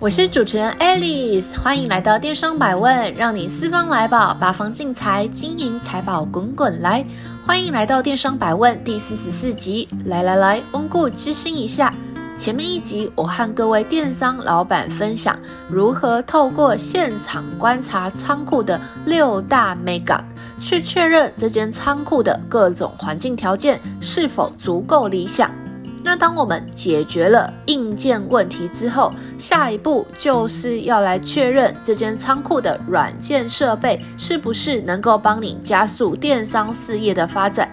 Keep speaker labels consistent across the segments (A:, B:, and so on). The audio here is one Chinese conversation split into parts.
A: 我是主持人 Alice，欢迎来到电商百问，让你四方来宝，八方进财，金银财宝滚滚来。欢迎来到电商百问第四十四集，来来来，温故知新一下。前面一集我和各位电商老板分享如何透过现场观察仓库的六大眉角，去确认这间仓库的各种环境条件是否足够理想。那当我们解决了硬件问题之后，下一步就是要来确认这间仓库的软件设备是不是能够帮你加速电商事业的发展。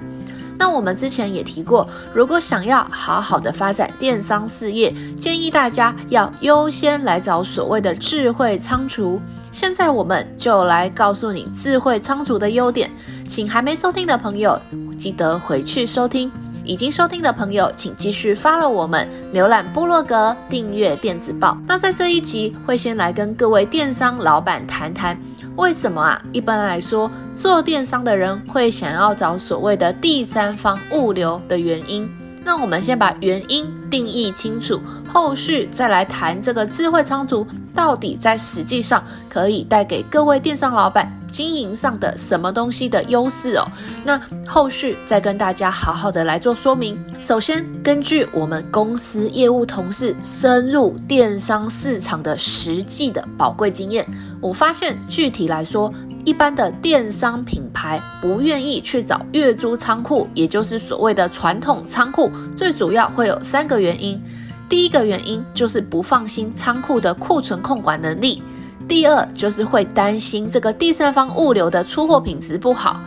A: 那我们之前也提过，如果想要好好的发展电商事业，建议大家要优先来找所谓的智慧仓储。现在我们就来告诉你智慧仓储的优点，请还没收听的朋友记得回去收听。已经收听的朋友，请继续 follow 我们，浏览部落格，订阅电子报。那在这一集会先来跟各位电商老板谈谈，为什么啊？一般来说，做电商的人会想要找所谓的第三方物流的原因。那我们先把原因定义清楚，后续再来谈这个智慧仓储到底在实际上可以带给各位电商老板经营上的什么东西的优势哦。那后续再跟大家好好的来做说明。首先，根据我们公司业务同事深入电商市场的实际的宝贵经验，我发现具体来说。一般的电商品牌不愿意去找月租仓库，也就是所谓的传统仓库，最主要会有三个原因。第一个原因就是不放心仓库的库存控管能力；第二就是会担心这个第三方物流的出货品质不好；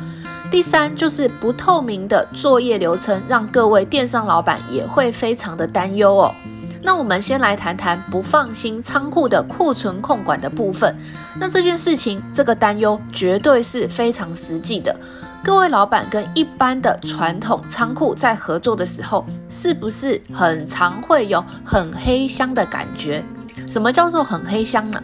A: 第三就是不透明的作业流程，让各位电商老板也会非常的担忧哦。那我们先来谈谈不放心仓库的库存控管的部分。那这件事情，这个担忧绝对是非常实际的。各位老板跟一般的传统仓库在合作的时候，是不是很常会有很黑箱的感觉？什么叫做很黑箱呢？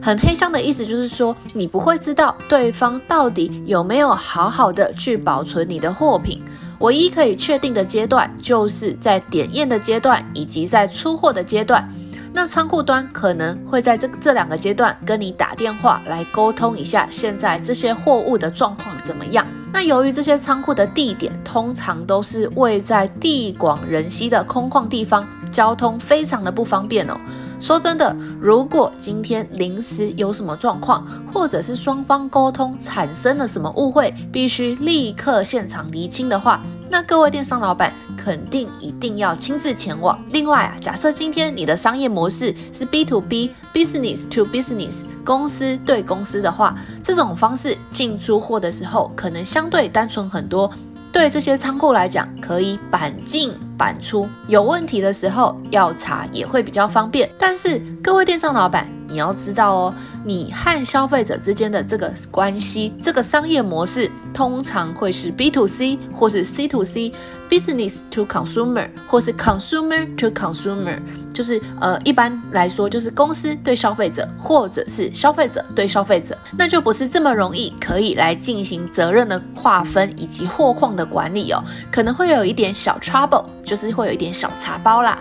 A: 很黑箱的意思就是说，你不会知道对方到底有没有好好的去保存你的货品。唯一可以确定的阶段，就是在点验的阶段，以及在出货的阶段。那仓库端可能会在这这两个阶段跟你打电话来沟通一下，现在这些货物的状况怎么样？那由于这些仓库的地点通常都是位在地广人稀的空旷地方，交通非常的不方便哦。说真的，如果今天临时有什么状况，或者是双方沟通产生了什么误会，必须立刻现场厘清的话，那各位电商老板肯定一定要亲自前往。另外啊，假设今天你的商业模式是 B to B，Business to Business，公司对公司的话，这种方式进出货的时候可能相对单纯很多。对这些仓库来讲，可以板进板出，有问题的时候要查也会比较方便。但是各位电商老板，你要知道哦，你和消费者之间的这个关系，这个商业模式通常会是 B to C 或是 C to C，Business to Consumer 或是 Consumer to Consumer。就是呃，一般来说，就是公司对消费者，或者是消费者对消费者，那就不是这么容易可以来进行责任的划分以及货况的管理哦，可能会有一点小 trouble，就是会有一点小茶包啦。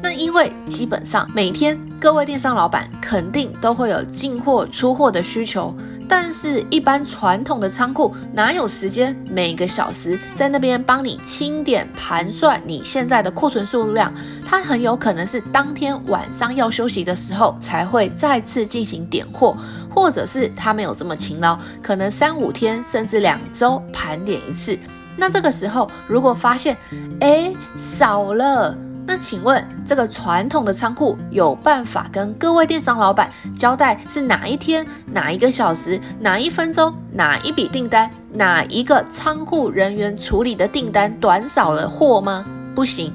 A: 那因为基本上每天各位电商老板肯定都会有进货出货的需求。但是，一般传统的仓库哪有时间每个小时在那边帮你清点盘算你现在的库存数量？它很有可能是当天晚上要休息的时候才会再次进行点货，或者是他没有这么勤劳，可能三五天甚至两周盘点一次。那这个时候如果发现，哎，少了。那请问，这个传统的仓库有办法跟各位电商老板交代是哪一天、哪一个小时、哪一分钟、哪一笔订单、哪一个仓库人员处理的订单短少了货吗？不行，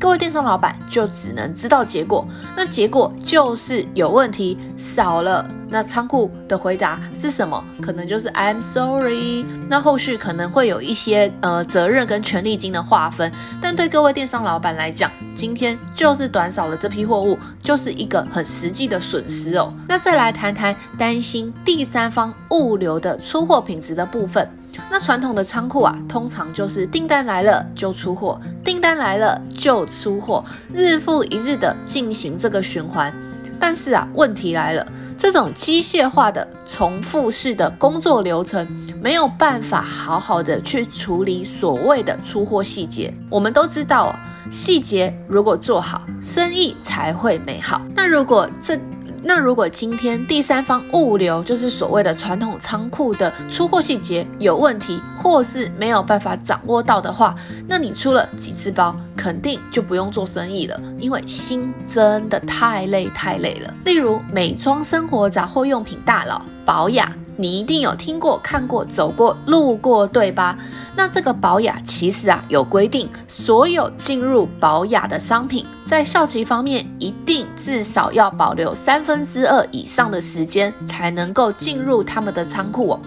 A: 各位电商老板就只能知道结果。那结果就是有问题，少了那仓库的回答是什么？可能就是 I'm sorry。那后续可能会有一些呃责任跟权利金的划分，但对各位电商老板来讲，今天就是短少了这批货物，就是一个很实际的损失哦。那再来谈谈担心第三方物流的出货品质的部分。那传统的仓库啊，通常就是订单来了就出货，订单来了就出货，日复一日的进行这个循环。但是啊，问题来了，这种机械化的重复式的工作流程，没有办法好好的去处理所谓的出货细节。我们都知道，细节如果做好，生意才会美好。那如果这那如果今天第三方物流就是所谓的传统仓库的出货细节有问题，或是没有办法掌握到的话，那你出了几次包，肯定就不用做生意了，因为心真的太累太累了。例如美妆生活杂货用品大佬保养。你一定有听过、看过、走过、路过，对吧？那这个保雅其实啊有规定，所有进入保雅的商品，在效期方面一定至少要保留三分之二以上的时间，才能够进入他们的仓库哦。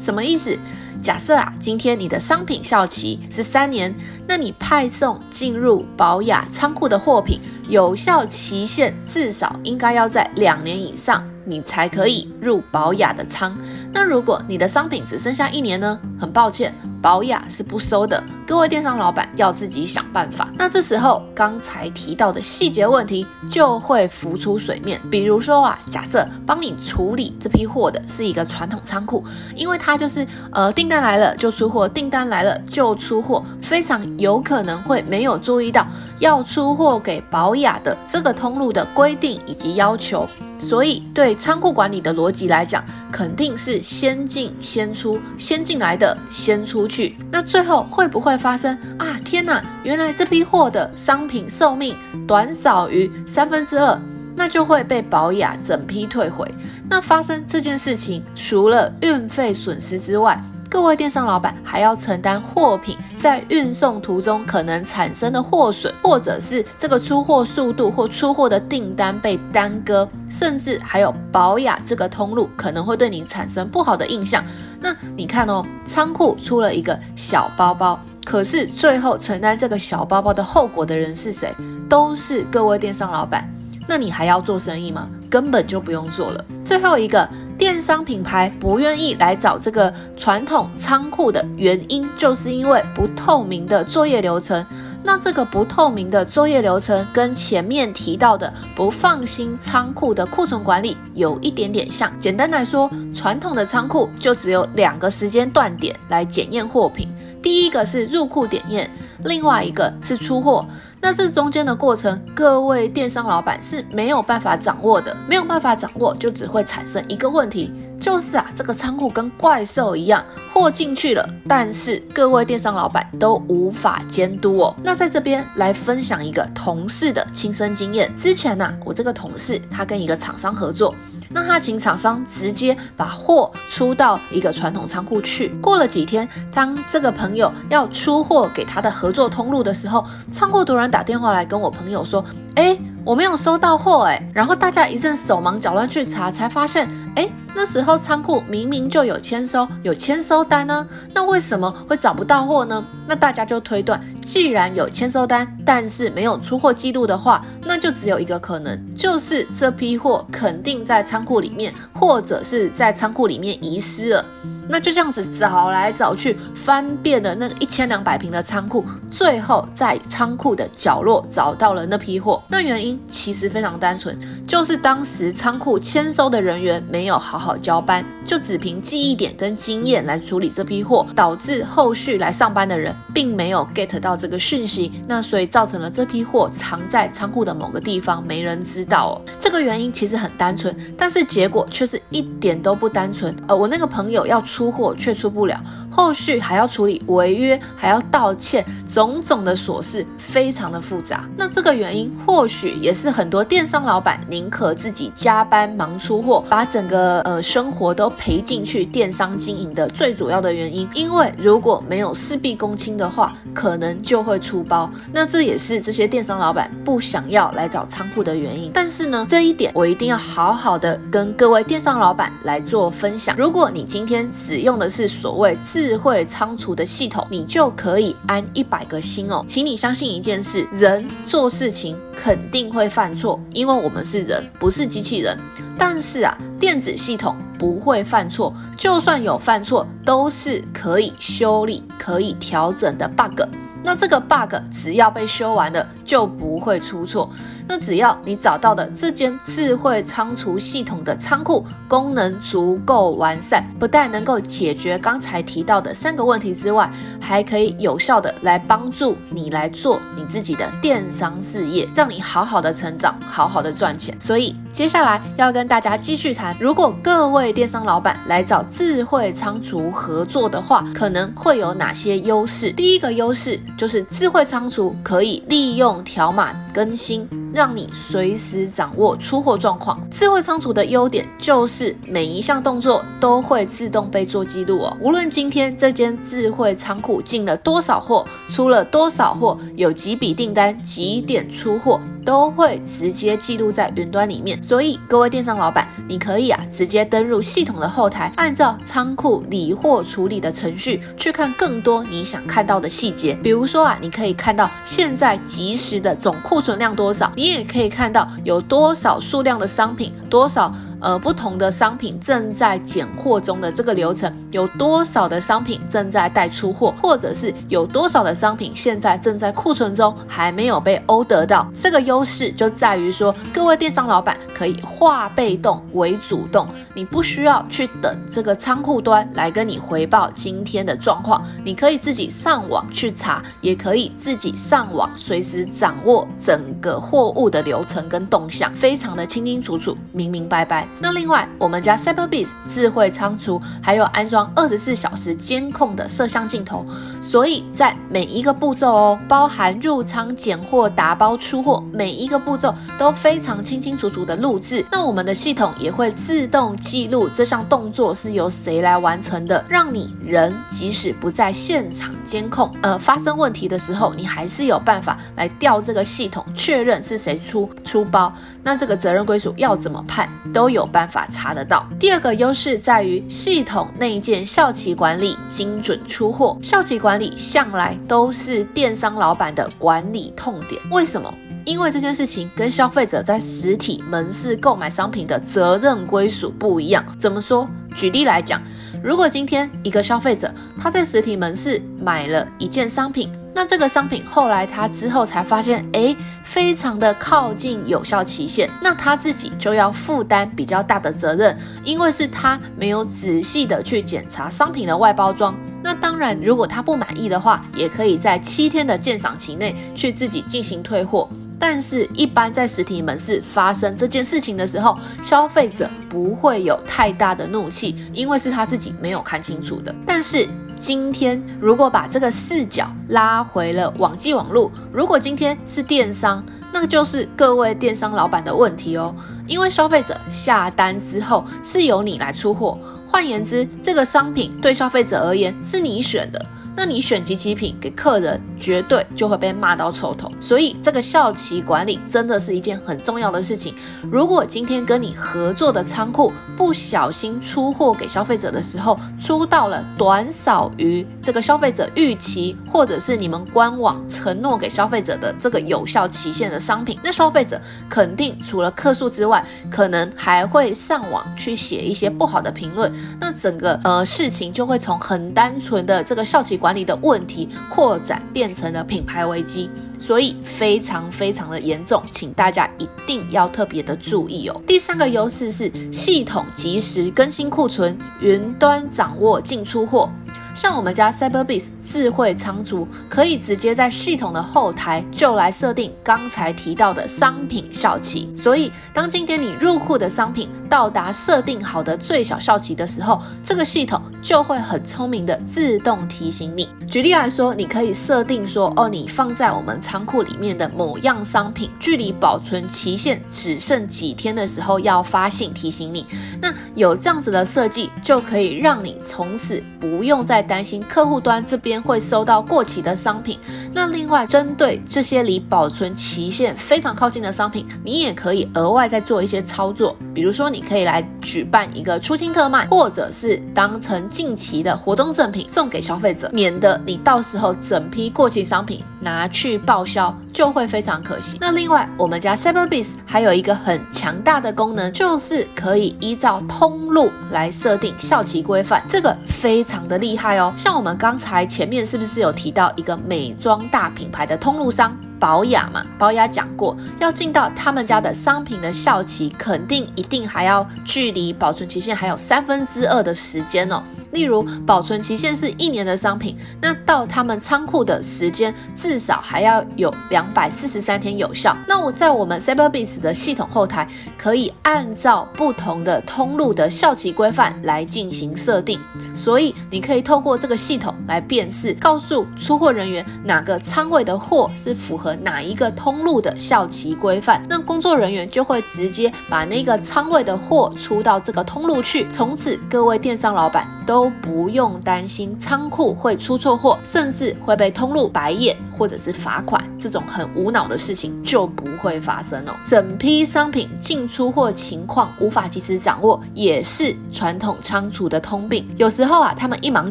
A: 什么意思？假设啊，今天你的商品效期是三年，那你派送进入保雅仓库的货品，有效期限至少应该要在两年以上。你才可以入保雅的仓。那如果你的商品只剩下一年呢？很抱歉，保雅是不收的。各位电商老板要自己想办法。那这时候刚才提到的细节问题就会浮出水面。比如说啊，假设帮你处理这批货的是一个传统仓库，因为它就是呃订单来了就出货，订单来了就出货，非常有可能会没有注意到要出货给保雅的这个通路的规定以及要求。所以，对仓库管理的逻辑来讲，肯定是先进先出，先进来的先出去。那最后会不会发生啊？天哪，原来这批货的商品寿命短少于三分之二，那就会被保雅整批退回。那发生这件事情，除了运费损失之外，各位电商老板还要承担货品在运送途中可能产生的货损，或者是这个出货速度或出货的订单被耽搁，甚至还有保养这个通路可能会对你产生不好的印象。那你看哦，仓库出了一个小包包，可是最后承担这个小包包的后果的人是谁？都是各位电商老板。那你还要做生意吗？根本就不用做了。最后一个。电商品牌不愿意来找这个传统仓库的原因，就是因为不透明的作业流程。那这个不透明的作业流程，跟前面提到的不放心仓库的库存管理有一点点像。简单来说，传统的仓库就只有两个时间段点来检验货品，第一个是入库点验，另外一个是出货。那这中间的过程，各位电商老板是没有办法掌握的，没有办法掌握，就只会产生一个问题，就是啊，这个仓库跟怪兽一样，货进去了，但是各位电商老板都无法监督哦。那在这边来分享一个同事的亲身经验，之前呢、我这个同事他跟一个厂商合作。那他请厂商直接把货出到一个传统仓库去。过了几天，当这个朋友要出货给他的合作通路的时候，仓库突然打电话来跟我朋友说：“诶，我没有收到货。”诶，然后大家一阵手忙脚乱去查，才发现，诶，那时候仓库明明就有签收，有签收单呢，那为什么会找不到货呢？那大家就推断，既然有签收单，但是没有出货记录的话，那就只有一个可能，就是这批货肯定在仓库里面，或者是在仓库里面遗失了。那就这样子找来找去，翻遍了那个一千两百平的仓库，最后在仓库的角落找到了那批货。那原因其实非常单纯，就是当时仓库签收的人员没有好好好交班，就只凭记忆点跟经验来处理这批货，导致后续来上班的人并没有 get 到这个讯息。那所以造成了这批货藏在仓库的某个地方，没人知道哦。这个原因其实很单纯，但是结果却是一点都不单纯。呃，我那个朋友要。出货却出不了，
B: 后续还要处理违约，还要道歉，种种的琐事非常的复杂。那这个原因或许也是很多电商老板宁可自己加班忙出货，把整个呃生活都赔进去电商经营的最主要的原因。因为如果没有事必躬亲的话，可能就会出包。那这也是这些电商老板不想要来找仓库的原因。但是呢，这一点我一定要好好的跟各位电商老板来做分享。如果你今天使用的是所谓自智慧仓储的系统，你就可以安一百个心哦。请你相信一件事，人做事情肯定会犯错，因为我们是人，不是机器人。但是啊，电子系统不会犯错，就算有犯错，都是可以修理、可以调整的 bug。那这个 bug 只要被修完了，就不会出错。那只要你找到的这间智慧仓储系统的仓库功能足够完善，不但能够解决刚才提到的三个问题之外，还可以有效的来帮助你来做你自己的电商事业，让你好好的成长，好好的赚钱。所以接下来要跟大家继续谈，如果各位电商老板来找智慧仓储合作的话，可能会有哪些优势？第一个优势就是智慧仓储可以利用条码更新。让你随时掌握出货状况。智慧仓储的优点就是每一项动作都会自动被做记录哦。无论今天这间智慧仓库进了多少货，出了多少货，有几笔订单，几点出货。都会直接记录在云端里面，所以各位电商老板，你可以啊直接登入系统的后台，按照仓库理货处理的程序去看更多你想看到的细节。比如说啊，你可以看到现在即时的总库存量多少，你也可以看到有多少数量的商品，多少。呃，不同的商品正在拣货中的这个流程，有多少的商品正在待出货，或者是有多少的商品现在正在库存中还没有被欧得到？这个优势就在于说，各位电商老板可以化被动为主动，你不需要去等这个仓库端来跟你回报今天的状况，你可以自己上网去查，也可以自己上网随时掌握整个货物的流程跟动向，非常的清清楚楚、明明白白。那另外，我们家 Cyberbiz 智慧仓储还有安装二十四小时监控的摄像镜头，所以在每一个步骤哦，包含入仓拣货、打包出货，每一个步骤都非常清清楚楚的录制。那我们的系统也会自动记录这项动作是由谁来完成的，让你人即使不在现场监控，呃，发生问题的时候，你还是有办法来调这个系统确认是谁出出包。那这个责任归属要怎么判，都有。办法查得到。第二个优势在于系统内建校企管理，精准出货。校企管理向来都是电商老板的管理痛点。为什么？因为这件事情跟消费者在实体门市购买商品的责任归属不一样。怎么说？举例来讲，如果今天一个消费者他在实体门市买了一件商品。那这个商品后来他之后才发现，诶，非常的靠近有效期限，那他自己就要负担比较大的责任，因为是他没有仔细的去检查商品的外包装。那当然，如果他不满意的话，也可以在七天的鉴赏期内去自己进行退货。但是，一般在实体门市发生这件事情的时候，消费者不会有太大的怒气，因为是他自己没有看清楚的。但是，今天如果把这个视角拉回了网际网路，如果今天是电商，那就是各位电商老板的问题哦。因为消费者下单之后是由你来出货，换言之，这个商品对消费者而言是你选的。那你选即期品给客人，绝对就会被骂到臭头。所以这个效期管理真的是一件很重要的事情。如果今天跟你合作的仓库不小心出货给消费者的时候，出到了短少于这个消费者预期，或者是你们官网承诺给消费者的这个有效期限的商品，那消费者肯定除了客诉之外，可能还会上网去写一些不好的评论。那整个呃事情就会从很单纯的这个效期管。管理的问题扩展变成了品牌危机，所以非常非常的严重，请大家一定要特别的注意哦。第三个优势是系统及时更新库存，云端掌握进出货。像我们家 Cyberbis 智慧仓储，可以直接在系统的后台就来设定刚才提到的商品效期。所以，当今天你入库的商品到达设定好的最小效期的时候，这个系统就会很聪明的自动提醒你。举例来说，你可以设定说，哦，你放在我们仓库里面的某样商品，距离保存期限只剩几天的时候，要发信提醒你。那有这样子的设计，就可以让你从此不用再担心客户端这边会收到过期的商品。那另外，针对这些离保存期限非常靠近的商品，你也可以额外再做一些操作，比如说，你你可以来举办一个出清特卖，或者是当成近期的活动赠品送给消费者，免得你到时候整批过期商品拿去报销就会非常可惜。那另外，我们家 s e b e r b e s 还有一个很强大的功能，就是可以依照通路来设定效期规范，这个非常的厉害哦。像我们刚才前面是不是有提到一个美妆大品牌的通路商？保养嘛，保养讲过，要进到他们家的商品的效期，肯定一定还要距离保存期限还有三分之二的时间哦。例如，保存期限是一年的商品，那到他们仓库的时间至少还要有两百四十三天有效。那我在我们 Cyberbiz 的系统后台，可以按照不同的通路的效期规范来进行设定。所以，你可以透过这个系统来辨识，告诉出货人员哪个仓位的货是符合哪一个通路的效期规范。那工作人员就会直接把那个仓位的货出到这个通路去。从此，各位电商老板都都不用担心仓库会出错货，甚至会被通路白眼。或者是罚款，这种很无脑的事情就不会发生哦。整批商品进出货情况无法及时掌握，也是传统仓储的通病。有时候啊，他们一忙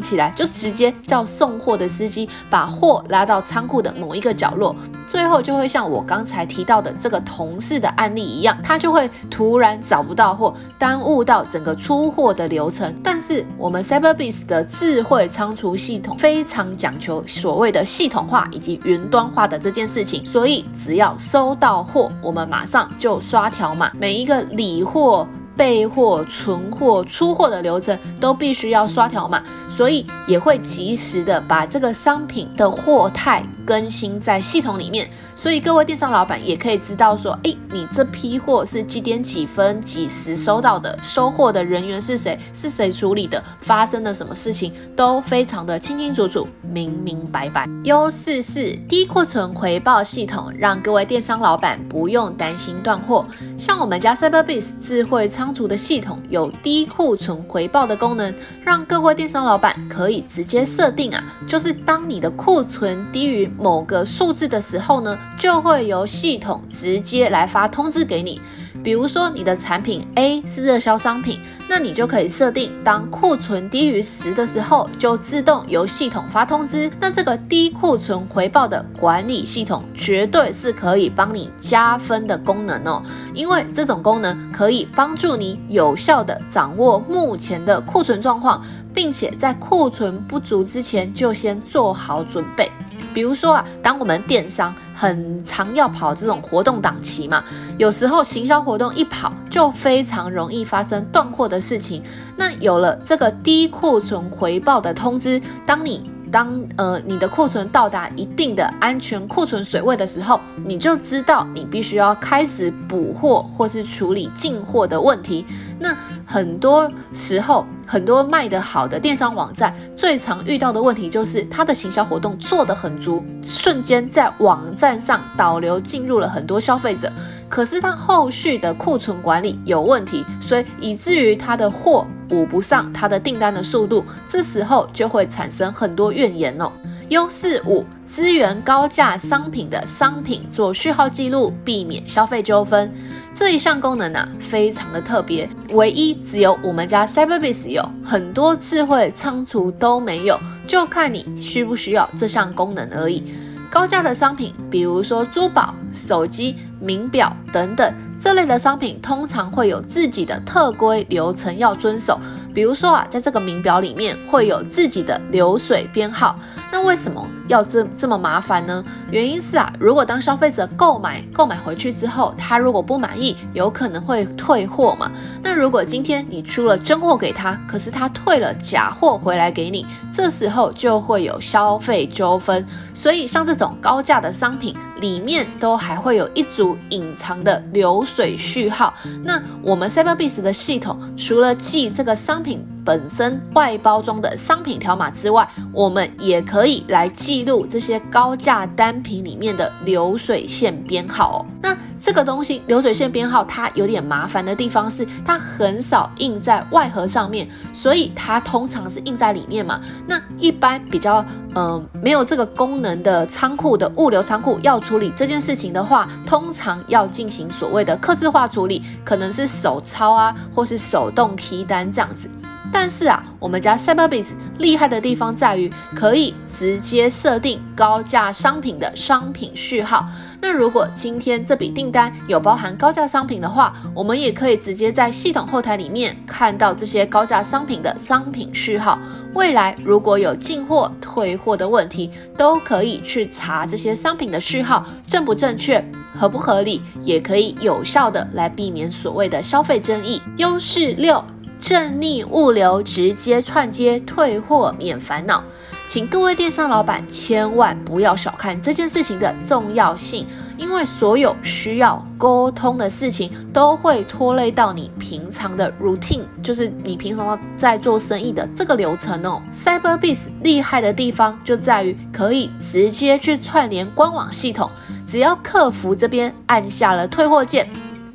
B: 起来，就直接叫送货的司机把货拉到仓库的某一个角落，最后就会像我刚才提到的这个同事的案例一样，他就会突然找不到货，耽误到整个出货的流程。但是我们 Cyber Cyberbiz 的智慧仓储系统非常讲求所谓的系统化以及云端化的这件事情，所以只要收到货，我们马上就刷条码，每一个理货。备货、存货、出货的流程都必须要刷条码，所以也会及时的把这个商品的货态更新在系统里面。所以各位电商老板也可以知道说，诶，你这批货是几点几分几时收到的，收货的人员是谁，是谁处理的，发生了什么事情，都非常的清清楚楚、明明白白。优势是低库存回报系统，让各位电商老板不用担心断货。像我们家 CyberBase 智慧仓储的系统有低库存回报的功能，让各位电商老板可以直接设定啊，就是当你的库存低于某个数字的时候呢，就会由系统直接来发通知给你。比如说你的产品 A 是热销商品，那你就可以设定，当库存低于十的时候，就自动由系统发通知。那这个低库存回报的管理系统，绝对是可以帮你加分的功能哦，因为这种功能可以帮助你有效地掌握目前的库存状况，并且在库存不足之前就先做好准备。比如说啊，当我们电商很常要跑这种活动档期嘛，有时候行销活动一跑，就非常容易发生断货的事情。那有了这个低库存回报的通知，当你当呃你的库存到达一定的安全库存水位的时候，你就知道你必须要开始补货或是处理进货的问题。那很多时候，很多卖得好的电商网站最常遇到的问题就是，它的行销活动做得很足，瞬间在网站上导流进入了很多消费者，可是它后续的库存管理有问题，所以以至于它的货补不上它的订单的速度，这时候就会产生很多怨言哦。优势五：支援高价商品的商品做序号记录，避免消费纠纷。这一项功能啊，非常的特别，唯一只有我们家 Cyberbiz 有，很多智慧仓储都没有，就看你需不需要这项功能而已。高价的商品，比如说珠宝、手机、名表等等这类的商品，通常会有自己的特规流程要遵守。比如说啊，在这个名表里面会有自己的流水编号，那为什么要这这么麻烦呢？原因是啊，如果当消费者购买购买回去之后，他如果不满意，有可能会退货嘛。那如果今天你出了真货给他，可是他退了假货回来给你，这时候就会有消费纠纷。所以像这种高价的商品里面都还会有一组隐藏的流水序号。那我们 Cyberbiz 的系统除了记这个商品品。本身外包装的商品条码之外，我们也可以来记录这些高价单品里面的流水线编号哦。那这个东西流水线编号它有点麻烦的地方是，它很少印在外盒上面，所以它通常是印在里面嘛。那一般比较嗯、没有这个功能的仓库的物流仓库要处理这件事情的话，通常要进行所谓的客制化处理，可能是手抄啊，或是手动提单这样子。但是啊，我们家 Cyberbiz 厉害的地方在于可以直接设定高价商品的商品序号。那如果今天这笔订单有包含高价商品的话，我们也可以直接在系统后台里面看到这些高价商品的商品序号。未来如果有进货、退货的问题，都可以去查这些商品的序号正不正确、合不合理，也可以有效的来避免所谓的消费争议。优势六。正逆物流直接串接退货免烦恼，请各位电商老板千万不要小看这件事情的重要性，因为所有需要沟通的事情都会拖累到你平常的 routine，就是你平常在做生意的这个流程哦。Cyberbees 厉害的地方就在于可以直接去串联官网系统，只要客服这边按下了退货键，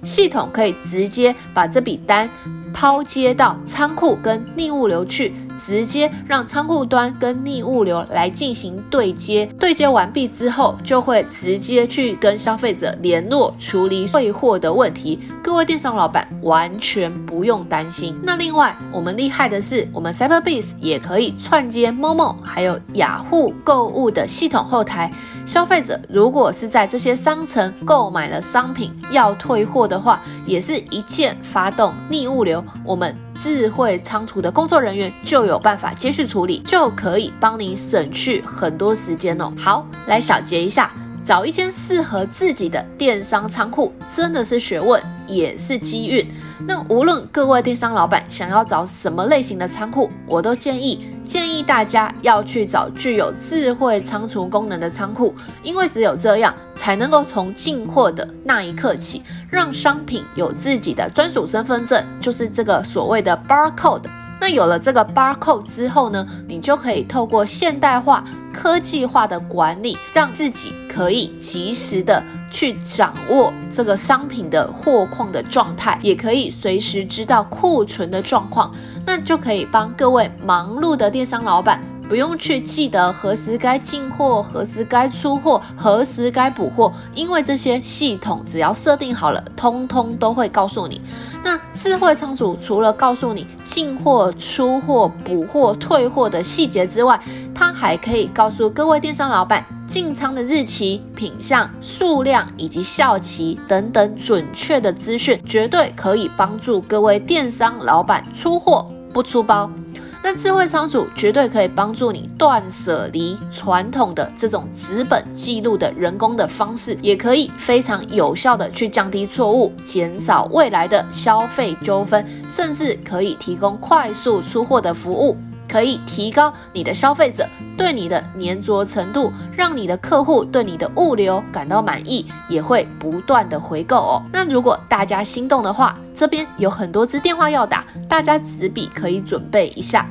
B: 系统可以直接把这笔单。抛接到仓库跟逆物流去，直接让仓库端跟逆物流来进行对接。对接完毕之后，就会直接去跟消费者联络处理退货的问题。各位电商老板完全不用担心。那另外，我们厉害的是，我们 Cyberbiz 也可以串接 Momo 还有雅虎购物的系统后台。消费者如果是在这些商城购买了商品要退货的话，也是一键发动逆物流，我们智慧仓储的工作人员就有办法接续处理，就可以帮你省去很多时间哦。好，来小结一下。找一间适合自己的电商仓库，真的是学问，也是机运。那无论各位电商老板想要找什么类型的仓库，我都建议建议大家要去找具有智慧仓储功能的仓库，因为只有这样，才能够从进货的那一刻起，让商品有自己的专属身份证，就是这个所谓的 barcode。那有了这个 barcode 之后呢，你就可以透过现代化、科技化的管理，让自己可以及时的去掌握这个商品的货况的状态，也可以随时知道库存的状况，那就可以帮各位忙碌的电商老板。不用去记得何时该进货，何时该出货，何时该补货，因为这些系统只要设定好了，通通都会告诉你。那智慧仓储除了告诉你进货、出货、补货、退货的细节之外，它还可以告诉各位电商老板进仓的日期、品相、数量以及效期等等准确的资讯，绝对可以帮助各位电商老板出货不出包。那智慧仓储绝对可以帮助你断舍离传统的这种纸本记录的人工的方式，也可以非常有效的去降低错误，减少未来的消费纠纷，甚至可以提供快速出货的服务，可以提高你的消费者对你的粘着程度，让你的客户对你的物流感到满意，也会不断的回购哦。那如果大家心动的话，这边有很多支电话要打，大家纸笔可以准备一下。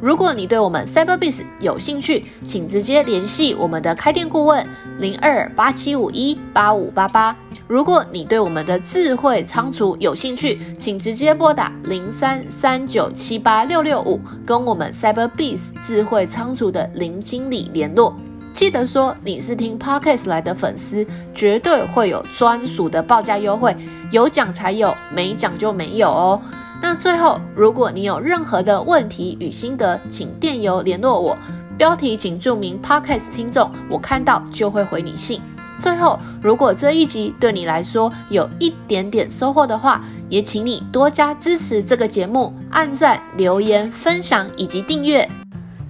B: 如果你对我们 Cyberbiz 有兴趣，请直接联系我们的开店顾问零二八七五一八五八八。如果你对我们的智慧仓储有兴趣，请直接拨打零三三九七八六六五，跟我们 CyberBees 智慧仓储的林经理联络。记得说你是听 Podcast 来的粉丝，绝对会有专属的报价优惠，有奖才有，没奖就没有哦。那最后，如果你有任何的问题与心得，请电邮联络我，标题请注明 Podcast 听众，我看到就会回你信。最后，如果这一集对你来说有一点点收获的话，也请你多加支持这个节目，按赞、留言、分享以及订阅。